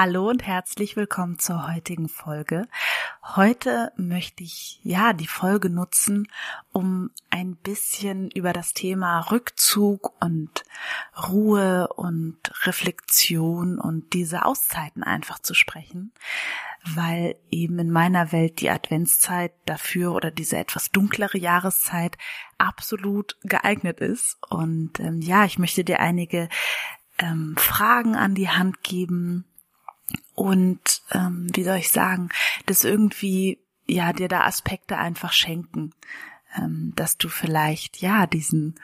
Hallo und herzlich willkommen zur heutigen Folge. Heute möchte ich ja die Folge nutzen, um ein bisschen über das Thema Rückzug und Ruhe und Reflexion und diese Auszeiten einfach zu sprechen, weil eben in meiner Welt die Adventszeit dafür oder diese etwas dunklere Jahreszeit absolut geeignet ist. Und ähm, ja, ich möchte dir einige ähm, Fragen an die Hand geben, und ähm, wie soll ich sagen, das irgendwie ja dir da Aspekte einfach schenken, ähm, dass du vielleicht ja diesen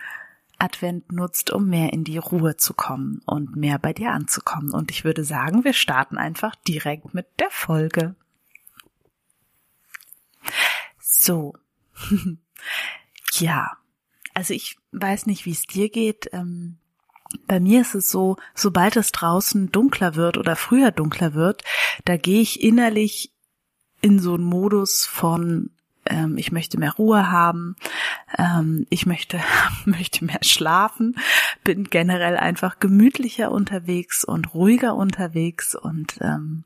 Advent nutzt, um mehr in die Ruhe zu kommen und mehr bei dir anzukommen. Und ich würde sagen, wir starten einfach direkt mit der Folge. So. ja. Also ich weiß nicht, wie es dir geht. Ähm, bei mir ist es so, sobald es draußen dunkler wird oder früher dunkler wird, da gehe ich innerlich in so einen Modus von ähm, ich möchte mehr Ruhe haben, ähm, ich möchte möchte mehr schlafen, bin generell einfach gemütlicher unterwegs und ruhiger unterwegs und ähm,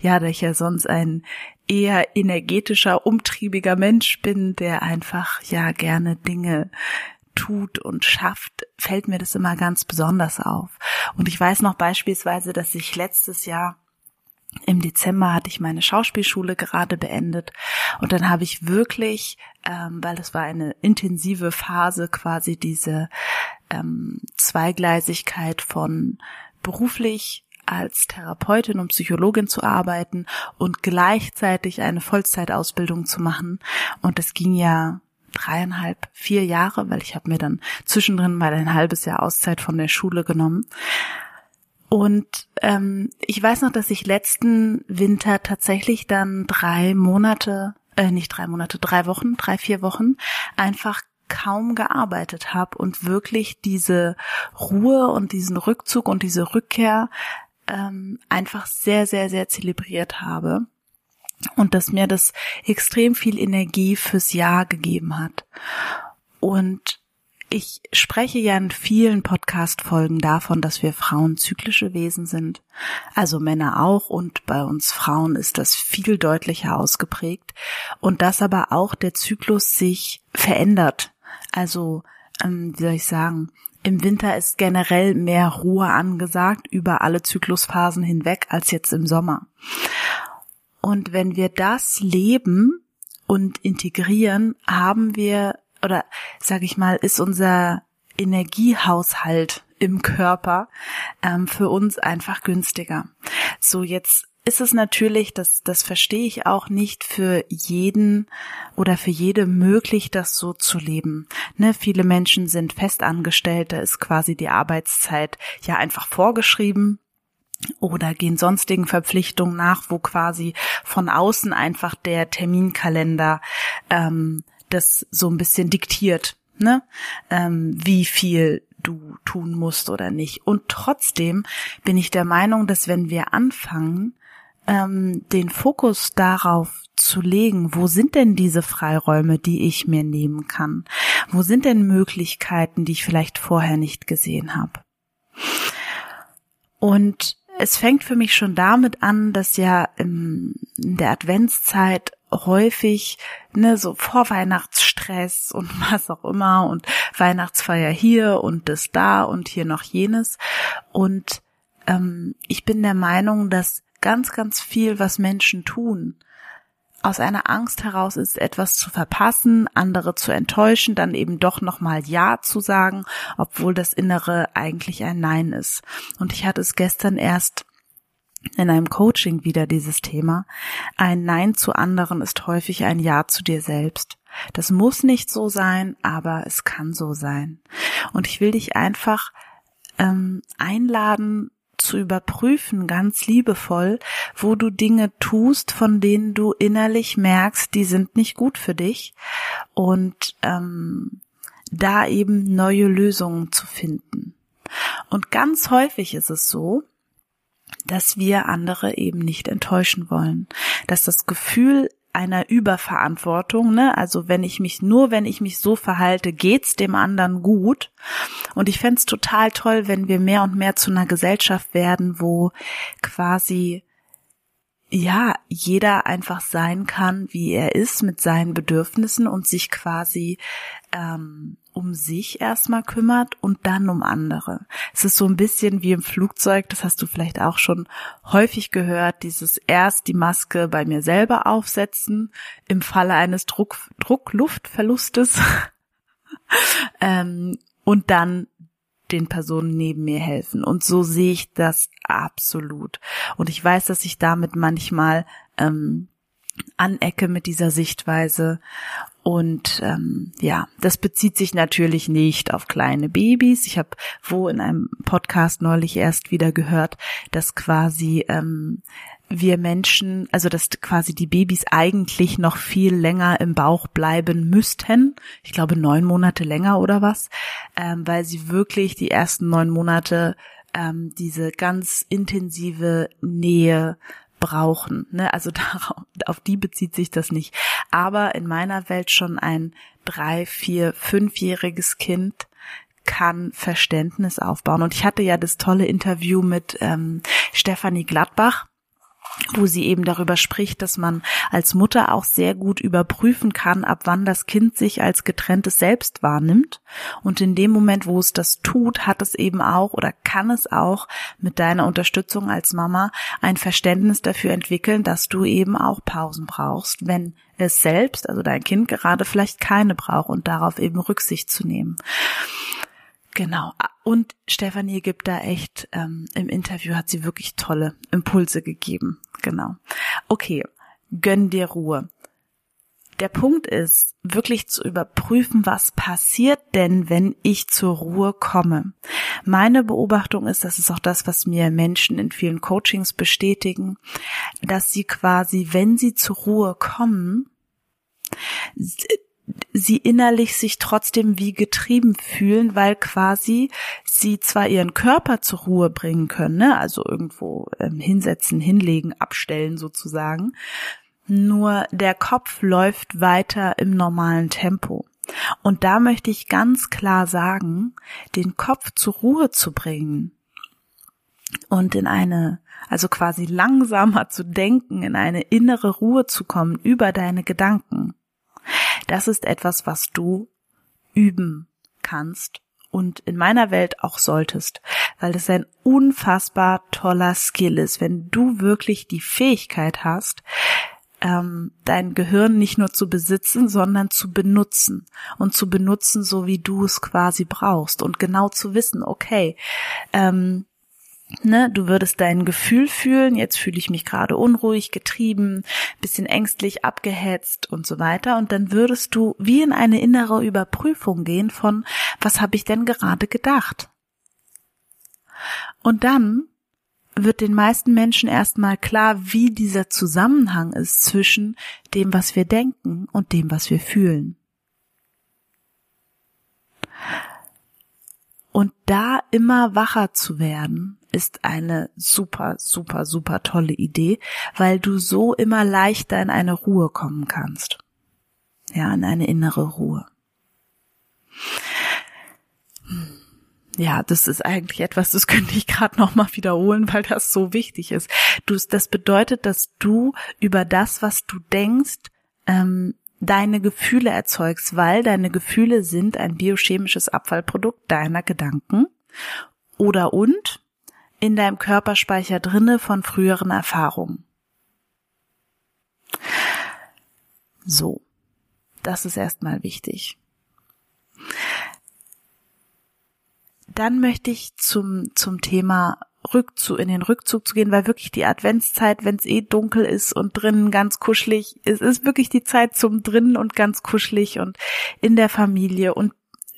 ja, da ich ja sonst ein eher energetischer, umtriebiger Mensch bin, der einfach ja gerne Dinge tut und schafft, fällt mir das immer ganz besonders auf. Und ich weiß noch beispielsweise, dass ich letztes Jahr im Dezember hatte ich meine Schauspielschule gerade beendet und dann habe ich wirklich, ähm, weil es war eine intensive Phase, quasi diese ähm, Zweigleisigkeit von beruflich als Therapeutin und Psychologin zu arbeiten und gleichzeitig eine Vollzeitausbildung zu machen. Und es ging ja dreieinhalb, vier Jahre, weil ich habe mir dann zwischendrin mal ein halbes Jahr Auszeit von der Schule genommen. Und ähm, ich weiß noch, dass ich letzten Winter tatsächlich dann drei Monate, äh, nicht drei Monate, drei Wochen, drei, vier Wochen einfach kaum gearbeitet habe und wirklich diese Ruhe und diesen Rückzug und diese Rückkehr ähm, einfach sehr, sehr, sehr zelebriert habe und dass mir das extrem viel Energie fürs Jahr gegeben hat. Und ich spreche ja in vielen Podcast-Folgen davon, dass wir Frauen zyklische Wesen sind. Also Männer auch und bei uns Frauen ist das viel deutlicher ausgeprägt. Und dass aber auch der Zyklus sich verändert. Also, ähm, wie soll ich sagen, im Winter ist generell mehr Ruhe angesagt über alle Zyklusphasen hinweg als jetzt im Sommer. Und wenn wir das leben und integrieren, haben wir, oder sag ich mal, ist unser Energiehaushalt im Körper ähm, für uns einfach günstiger. So jetzt ist es natürlich, das, das verstehe ich auch nicht für jeden oder für jede möglich, das so zu leben. Ne, viele Menschen sind festangestellt, da ist quasi die Arbeitszeit ja einfach vorgeschrieben oder gehen sonstigen Verpflichtungen nach, wo quasi von außen einfach der Terminkalender ähm, das so ein bisschen diktiert, ne? Ähm, wie viel du tun musst oder nicht. Und trotzdem bin ich der Meinung, dass wenn wir anfangen, ähm, den Fokus darauf zu legen, wo sind denn diese Freiräume, die ich mir nehmen kann? Wo sind denn Möglichkeiten, die ich vielleicht vorher nicht gesehen habe? Und es fängt für mich schon damit an, dass ja in der Adventszeit häufig ne so Vorweihnachtsstress und was auch immer und Weihnachtsfeier hier und das da und hier noch jenes. Und ähm, ich bin der Meinung, dass ganz ganz viel, was Menschen tun, aus einer Angst heraus ist, etwas zu verpassen, andere zu enttäuschen, dann eben doch nochmal Ja zu sagen, obwohl das Innere eigentlich ein Nein ist. Und ich hatte es gestern erst in einem Coaching wieder dieses Thema. Ein Nein zu anderen ist häufig ein Ja zu dir selbst. Das muss nicht so sein, aber es kann so sein. Und ich will dich einfach ähm, einladen, zu überprüfen, ganz liebevoll, wo du Dinge tust, von denen du innerlich merkst, die sind nicht gut für dich und ähm, da eben neue Lösungen zu finden. Und ganz häufig ist es so, dass wir andere eben nicht enttäuschen wollen, dass das Gefühl einer Überverantwortung, ne? Also wenn ich mich nur, wenn ich mich so verhalte, geht's dem anderen gut. Und ich fände total toll, wenn wir mehr und mehr zu einer Gesellschaft werden, wo quasi ja, jeder einfach sein kann, wie er ist, mit seinen Bedürfnissen und sich quasi ähm, um sich erstmal kümmert und dann um andere. Es ist so ein bisschen wie im Flugzeug, das hast du vielleicht auch schon häufig gehört, dieses erst die Maske bei mir selber aufsetzen im Falle eines Druck, Druckluftverlustes ähm, und dann den Personen neben mir helfen. Und so sehe ich das absolut. Und ich weiß, dass ich damit manchmal ähm, anecke mit dieser Sichtweise. Und ähm, ja, das bezieht sich natürlich nicht auf kleine Babys. Ich habe wo in einem Podcast neulich erst wieder gehört, dass quasi ähm, wir Menschen, also dass quasi die Babys eigentlich noch viel länger im Bauch bleiben müssten. Ich glaube neun Monate länger oder was, ähm, weil sie wirklich die ersten neun Monate ähm, diese ganz intensive Nähe brauchen. Ne? Also darauf, auf die bezieht sich das nicht. Aber in meiner Welt schon ein drei, vier, fünfjähriges Kind kann Verständnis aufbauen. Und ich hatte ja das tolle Interview mit ähm, Stefanie Gladbach wo sie eben darüber spricht, dass man als Mutter auch sehr gut überprüfen kann, ab wann das Kind sich als getrenntes Selbst wahrnimmt. Und in dem Moment, wo es das tut, hat es eben auch oder kann es auch mit deiner Unterstützung als Mama ein Verständnis dafür entwickeln, dass du eben auch Pausen brauchst, wenn es selbst, also dein Kind gerade vielleicht keine braucht und darauf eben Rücksicht zu nehmen. Genau. Und Stefanie gibt da echt, ähm, im Interview hat sie wirklich tolle Impulse gegeben. Genau. Okay, gönn dir Ruhe. Der Punkt ist, wirklich zu überprüfen, was passiert denn, wenn ich zur Ruhe komme. Meine Beobachtung ist, das ist auch das, was mir Menschen in vielen Coachings bestätigen, dass sie quasi, wenn sie zur Ruhe kommen, sie innerlich sich trotzdem wie getrieben fühlen, weil quasi sie zwar ihren Körper zur Ruhe bringen können, ne? also irgendwo ähm, hinsetzen, hinlegen, abstellen sozusagen, nur der Kopf läuft weiter im normalen Tempo. Und da möchte ich ganz klar sagen, den Kopf zur Ruhe zu bringen und in eine, also quasi langsamer zu denken, in eine innere Ruhe zu kommen über deine Gedanken das ist etwas, was du üben kannst und in meiner Welt auch solltest, weil das ein unfassbar toller Skill ist, wenn du wirklich die Fähigkeit hast, ähm, dein Gehirn nicht nur zu besitzen, sondern zu benutzen und zu benutzen, so wie du es quasi brauchst und genau zu wissen, okay, ähm, Ne, du würdest dein Gefühl fühlen, jetzt fühle ich mich gerade unruhig, getrieben, bisschen ängstlich, abgehetzt und so weiter. Und dann würdest du wie in eine innere Überprüfung gehen von, was habe ich denn gerade gedacht? Und dann wird den meisten Menschen erstmal klar, wie dieser Zusammenhang ist zwischen dem, was wir denken und dem, was wir fühlen. Und da immer wacher zu werden, ist eine super, super, super tolle Idee, weil du so immer leichter in eine Ruhe kommen kannst. Ja, in eine innere Ruhe. Ja, das ist eigentlich etwas, das könnte ich gerade noch mal wiederholen, weil das so wichtig ist. Du, das bedeutet, dass du über das, was du denkst, ähm, deine Gefühle erzeugst, weil deine Gefühle sind ein biochemisches Abfallprodukt deiner Gedanken oder und in deinem Körperspeicher drinne von früheren Erfahrungen. So, das ist erstmal wichtig. Dann möchte ich zum, zum Thema Rückzug, in den Rückzug zu gehen, weil wirklich die Adventszeit, wenn es eh dunkel ist und drinnen ganz kuschelig, es ist wirklich die Zeit zum drinnen und ganz kuschelig und in der Familie und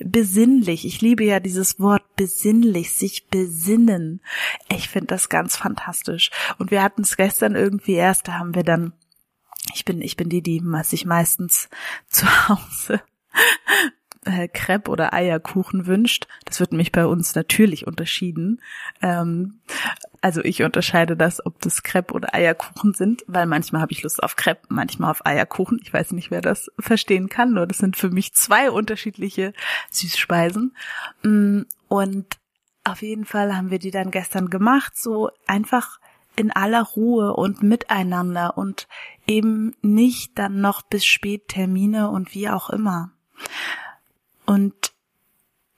besinnlich. Ich liebe ja dieses Wort besinnlich, sich besinnen. Ich finde das ganz fantastisch. Und wir hatten es gestern irgendwie erst, da haben wir dann, ich bin, ich bin die, die sich meistens zu Hause äh, Crepe oder Eierkuchen wünscht. Das wird mich bei uns natürlich unterschieden. Ähm, also ich unterscheide das, ob das Crepe oder Eierkuchen sind, weil manchmal habe ich Lust auf Crepe, manchmal auf Eierkuchen. Ich weiß nicht, wer das verstehen kann, nur das sind für mich zwei unterschiedliche Süßspeisen. Mm, und auf jeden Fall haben wir die dann gestern gemacht, so einfach in aller Ruhe und miteinander und eben nicht dann noch bis spät Termine und wie auch immer. Und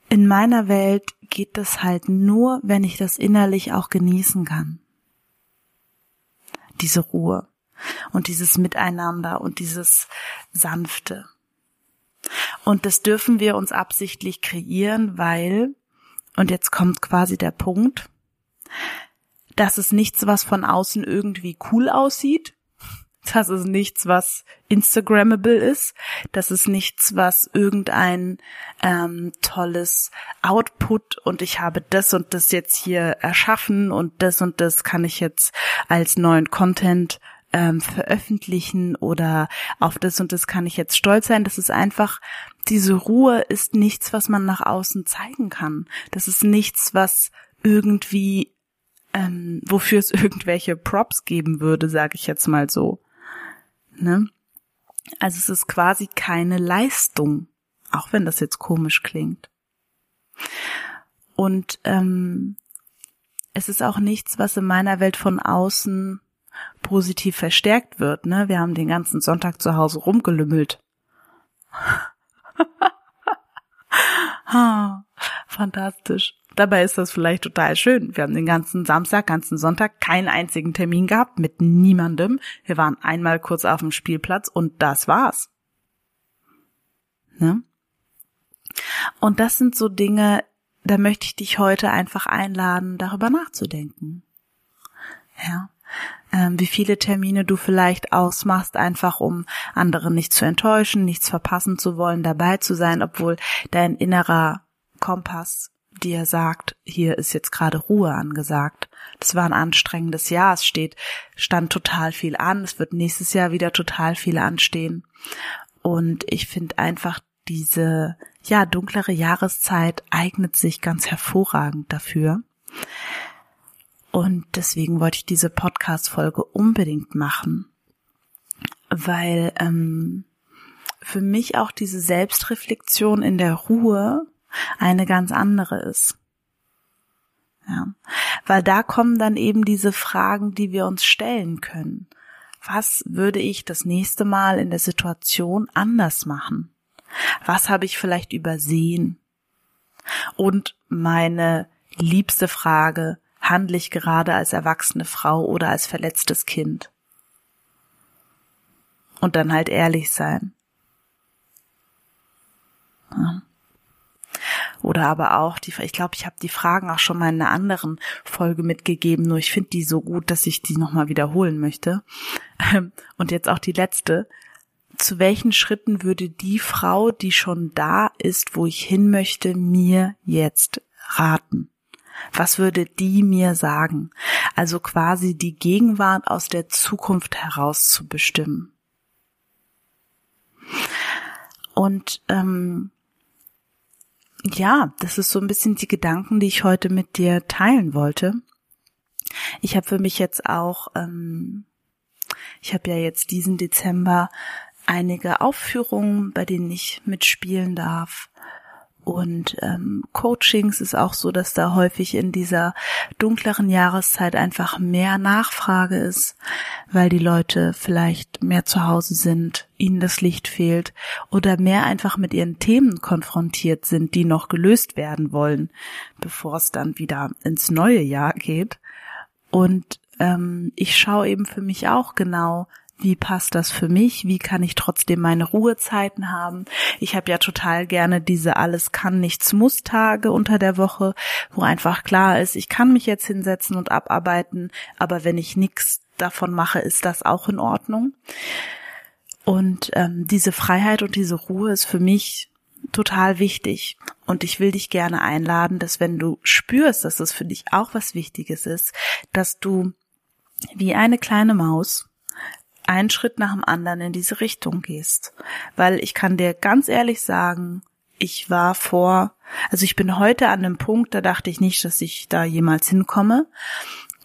in meiner Welt geht das halt nur, wenn ich das innerlich auch genießen kann. Diese Ruhe und dieses Miteinander und dieses Sanfte. Und das dürfen wir uns absichtlich kreieren, weil, und jetzt kommt quasi der Punkt, das ist nichts, was von außen irgendwie cool aussieht, das ist nichts, was Instagrammable ist. Das ist nichts, was irgendein ähm, tolles Output und ich habe das und das jetzt hier erschaffen und das und das kann ich jetzt als neuen Content ähm, veröffentlichen oder auf das und das kann ich jetzt stolz sein. Das ist einfach, diese Ruhe ist nichts, was man nach außen zeigen kann. Das ist nichts, was irgendwie ähm, wofür es irgendwelche Props geben würde, sage ich jetzt mal so. Ne? Also es ist quasi keine Leistung, auch wenn das jetzt komisch klingt. Und ähm, es ist auch nichts, was in meiner Welt von außen positiv verstärkt wird. Ne? Wir haben den ganzen Sonntag zu Hause rumgelümmelt. Fantastisch. Dabei ist das vielleicht total schön. Wir haben den ganzen Samstag, ganzen Sonntag keinen einzigen Termin gehabt mit niemandem. Wir waren einmal kurz auf dem Spielplatz und das war's. Ne? Und das sind so Dinge, da möchte ich dich heute einfach einladen, darüber nachzudenken. Ja. Ähm, wie viele Termine du vielleicht ausmachst, einfach um andere nicht zu enttäuschen, nichts verpassen zu wollen, dabei zu sein, obwohl dein innerer Kompass dir sagt, hier ist jetzt gerade Ruhe angesagt. Das war ein anstrengendes Jahr, es steht, stand total viel an, es wird nächstes Jahr wieder total viel anstehen. Und ich finde einfach diese, ja, dunklere Jahreszeit eignet sich ganz hervorragend dafür. Und deswegen wollte ich diese Podcast-Folge unbedingt machen, weil ähm, für mich auch diese Selbstreflexion in der Ruhe eine ganz andere ist. Ja, weil da kommen dann eben diese Fragen, die wir uns stellen können. Was würde ich das nächste Mal in der Situation anders machen? Was habe ich vielleicht übersehen? Und meine liebste Frage, handle ich gerade als erwachsene Frau oder als verletztes Kind? Und dann halt ehrlich sein. Ja. Oder aber auch die, ich glaube, ich habe die Fragen auch schon mal in einer anderen Folge mitgegeben, nur ich finde die so gut, dass ich die nochmal wiederholen möchte. Ähm, und jetzt auch die letzte. Zu welchen Schritten würde die Frau, die schon da ist, wo ich hin möchte, mir jetzt raten? Was würde die mir sagen? Also quasi die Gegenwart aus der Zukunft heraus zu bestimmen. Und ähm, ja, das ist so ein bisschen die Gedanken, die ich heute mit dir teilen wollte. Ich habe für mich jetzt auch, ähm, ich habe ja jetzt diesen Dezember einige Aufführungen, bei denen ich mitspielen darf. Und ähm, Coachings ist auch so, dass da häufig in dieser dunkleren Jahreszeit einfach mehr Nachfrage ist, weil die Leute vielleicht mehr zu Hause sind, ihnen das Licht fehlt oder mehr einfach mit ihren Themen konfrontiert sind, die noch gelöst werden wollen, bevor es dann wieder ins neue Jahr geht. Und ähm, ich schaue eben für mich auch genau, wie passt das für mich, wie kann ich trotzdem meine Ruhezeiten haben. Ich habe ja total gerne diese alles kann nichts muss Tage unter der Woche, wo einfach klar ist, ich kann mich jetzt hinsetzen und abarbeiten, aber wenn ich nichts davon mache, ist das auch in Ordnung. Und ähm, diese Freiheit und diese Ruhe ist für mich total wichtig. Und ich will dich gerne einladen, dass wenn du spürst, dass es für dich auch was Wichtiges ist, dass du wie eine kleine Maus einen Schritt nach dem anderen in diese Richtung gehst. Weil ich kann dir ganz ehrlich sagen, ich war vor, also ich bin heute an einem Punkt, da dachte ich nicht, dass ich da jemals hinkomme.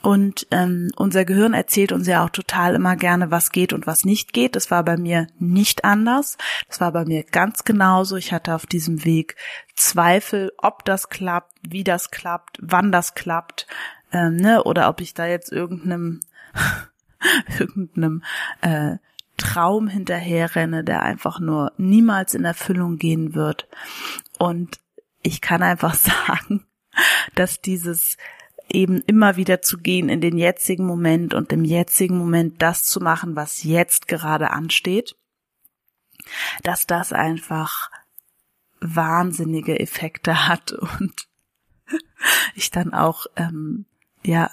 Und ähm, unser Gehirn erzählt uns ja auch total immer gerne, was geht und was nicht geht. Das war bei mir nicht anders. Das war bei mir ganz genauso. Ich hatte auf diesem Weg Zweifel, ob das klappt, wie das klappt, wann das klappt, ähm, ne? oder ob ich da jetzt irgendeinem irgendeinem äh, Traum hinterherrenne, der einfach nur niemals in Erfüllung gehen wird. Und ich kann einfach sagen, dass dieses eben immer wieder zu gehen in den jetzigen Moment und im jetzigen Moment das zu machen, was jetzt gerade ansteht, dass das einfach wahnsinnige Effekte hat und ich dann auch ähm, ja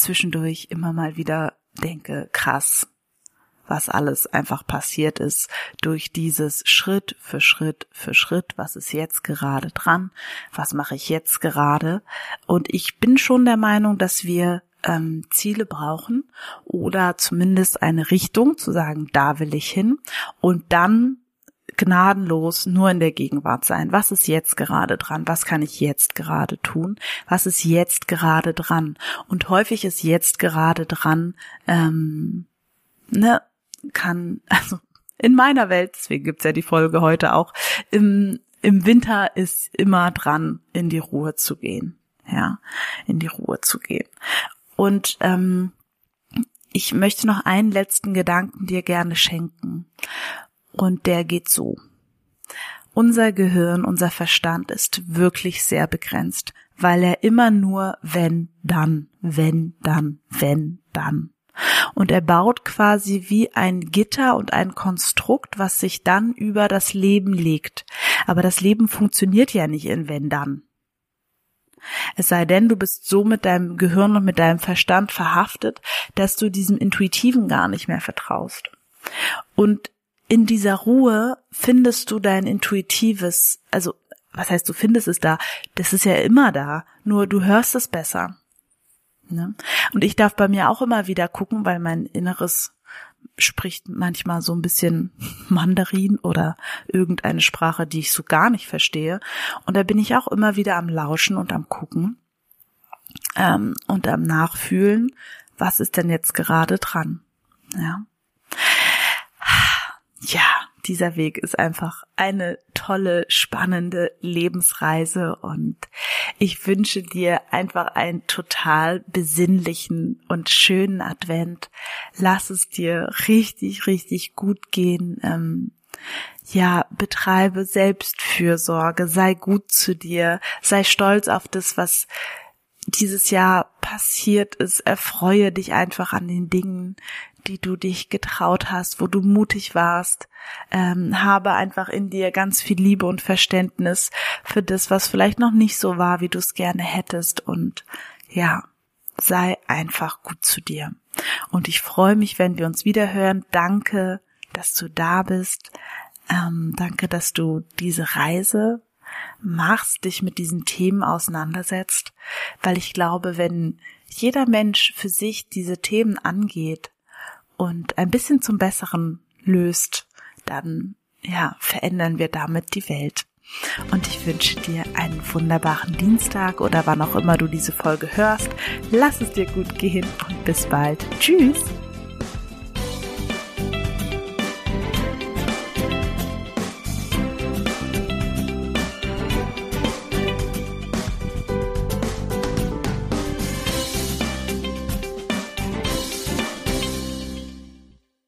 zwischendurch immer mal wieder denke, krass, was alles einfach passiert ist durch dieses Schritt für Schritt für Schritt, was ist jetzt gerade dran, was mache ich jetzt gerade. Und ich bin schon der Meinung, dass wir ähm, Ziele brauchen oder zumindest eine Richtung zu sagen, da will ich hin. Und dann gnadenlos nur in der Gegenwart sein. Was ist jetzt gerade dran? Was kann ich jetzt gerade tun? Was ist jetzt gerade dran? Und häufig ist jetzt gerade dran, ähm, ne, kann, also in meiner Welt, deswegen gibt's ja die Folge heute auch, im, im Winter ist immer dran, in die Ruhe zu gehen. Ja, in die Ruhe zu gehen. Und ähm, ich möchte noch einen letzten Gedanken dir gerne schenken. Und der geht so. Unser Gehirn, unser Verstand ist wirklich sehr begrenzt, weil er immer nur wenn, dann, wenn, dann, wenn, dann. Und er baut quasi wie ein Gitter und ein Konstrukt, was sich dann über das Leben legt. Aber das Leben funktioniert ja nicht in wenn dann. Es sei denn, du bist so mit deinem Gehirn und mit deinem Verstand verhaftet, dass du diesem Intuitiven gar nicht mehr vertraust. Und in dieser Ruhe findest du dein intuitives, also was heißt du findest es da? Das ist ja immer da, nur du hörst es besser. Ne? Und ich darf bei mir auch immer wieder gucken, weil mein Inneres spricht manchmal so ein bisschen Mandarin oder irgendeine Sprache, die ich so gar nicht verstehe. Und da bin ich auch immer wieder am Lauschen und am Gucken ähm, und am Nachfühlen, was ist denn jetzt gerade dran. Ja ja, dieser Weg ist einfach eine tolle, spannende Lebensreise und ich wünsche dir einfach einen total besinnlichen und schönen Advent. Lass es dir richtig, richtig gut gehen. Ähm, ja, betreibe Selbstfürsorge, sei gut zu dir, sei stolz auf das, was dieses Jahr passiert ist. Erfreue dich einfach an den Dingen, die du dich getraut hast, wo du mutig warst. Ähm, habe einfach in dir ganz viel Liebe und Verständnis für das, was vielleicht noch nicht so war, wie du es gerne hättest. Und ja, sei einfach gut zu dir. Und ich freue mich, wenn wir uns wieder hören. Danke, dass du da bist. Ähm, danke, dass du diese Reise machst, dich mit diesen Themen auseinandersetzt, weil ich glaube, wenn jeder Mensch für sich diese Themen angeht und ein bisschen zum Besseren löst, dann ja, verändern wir damit die Welt. Und ich wünsche dir einen wunderbaren Dienstag oder wann auch immer du diese Folge hörst. Lass es dir gut gehen und bis bald. Tschüss.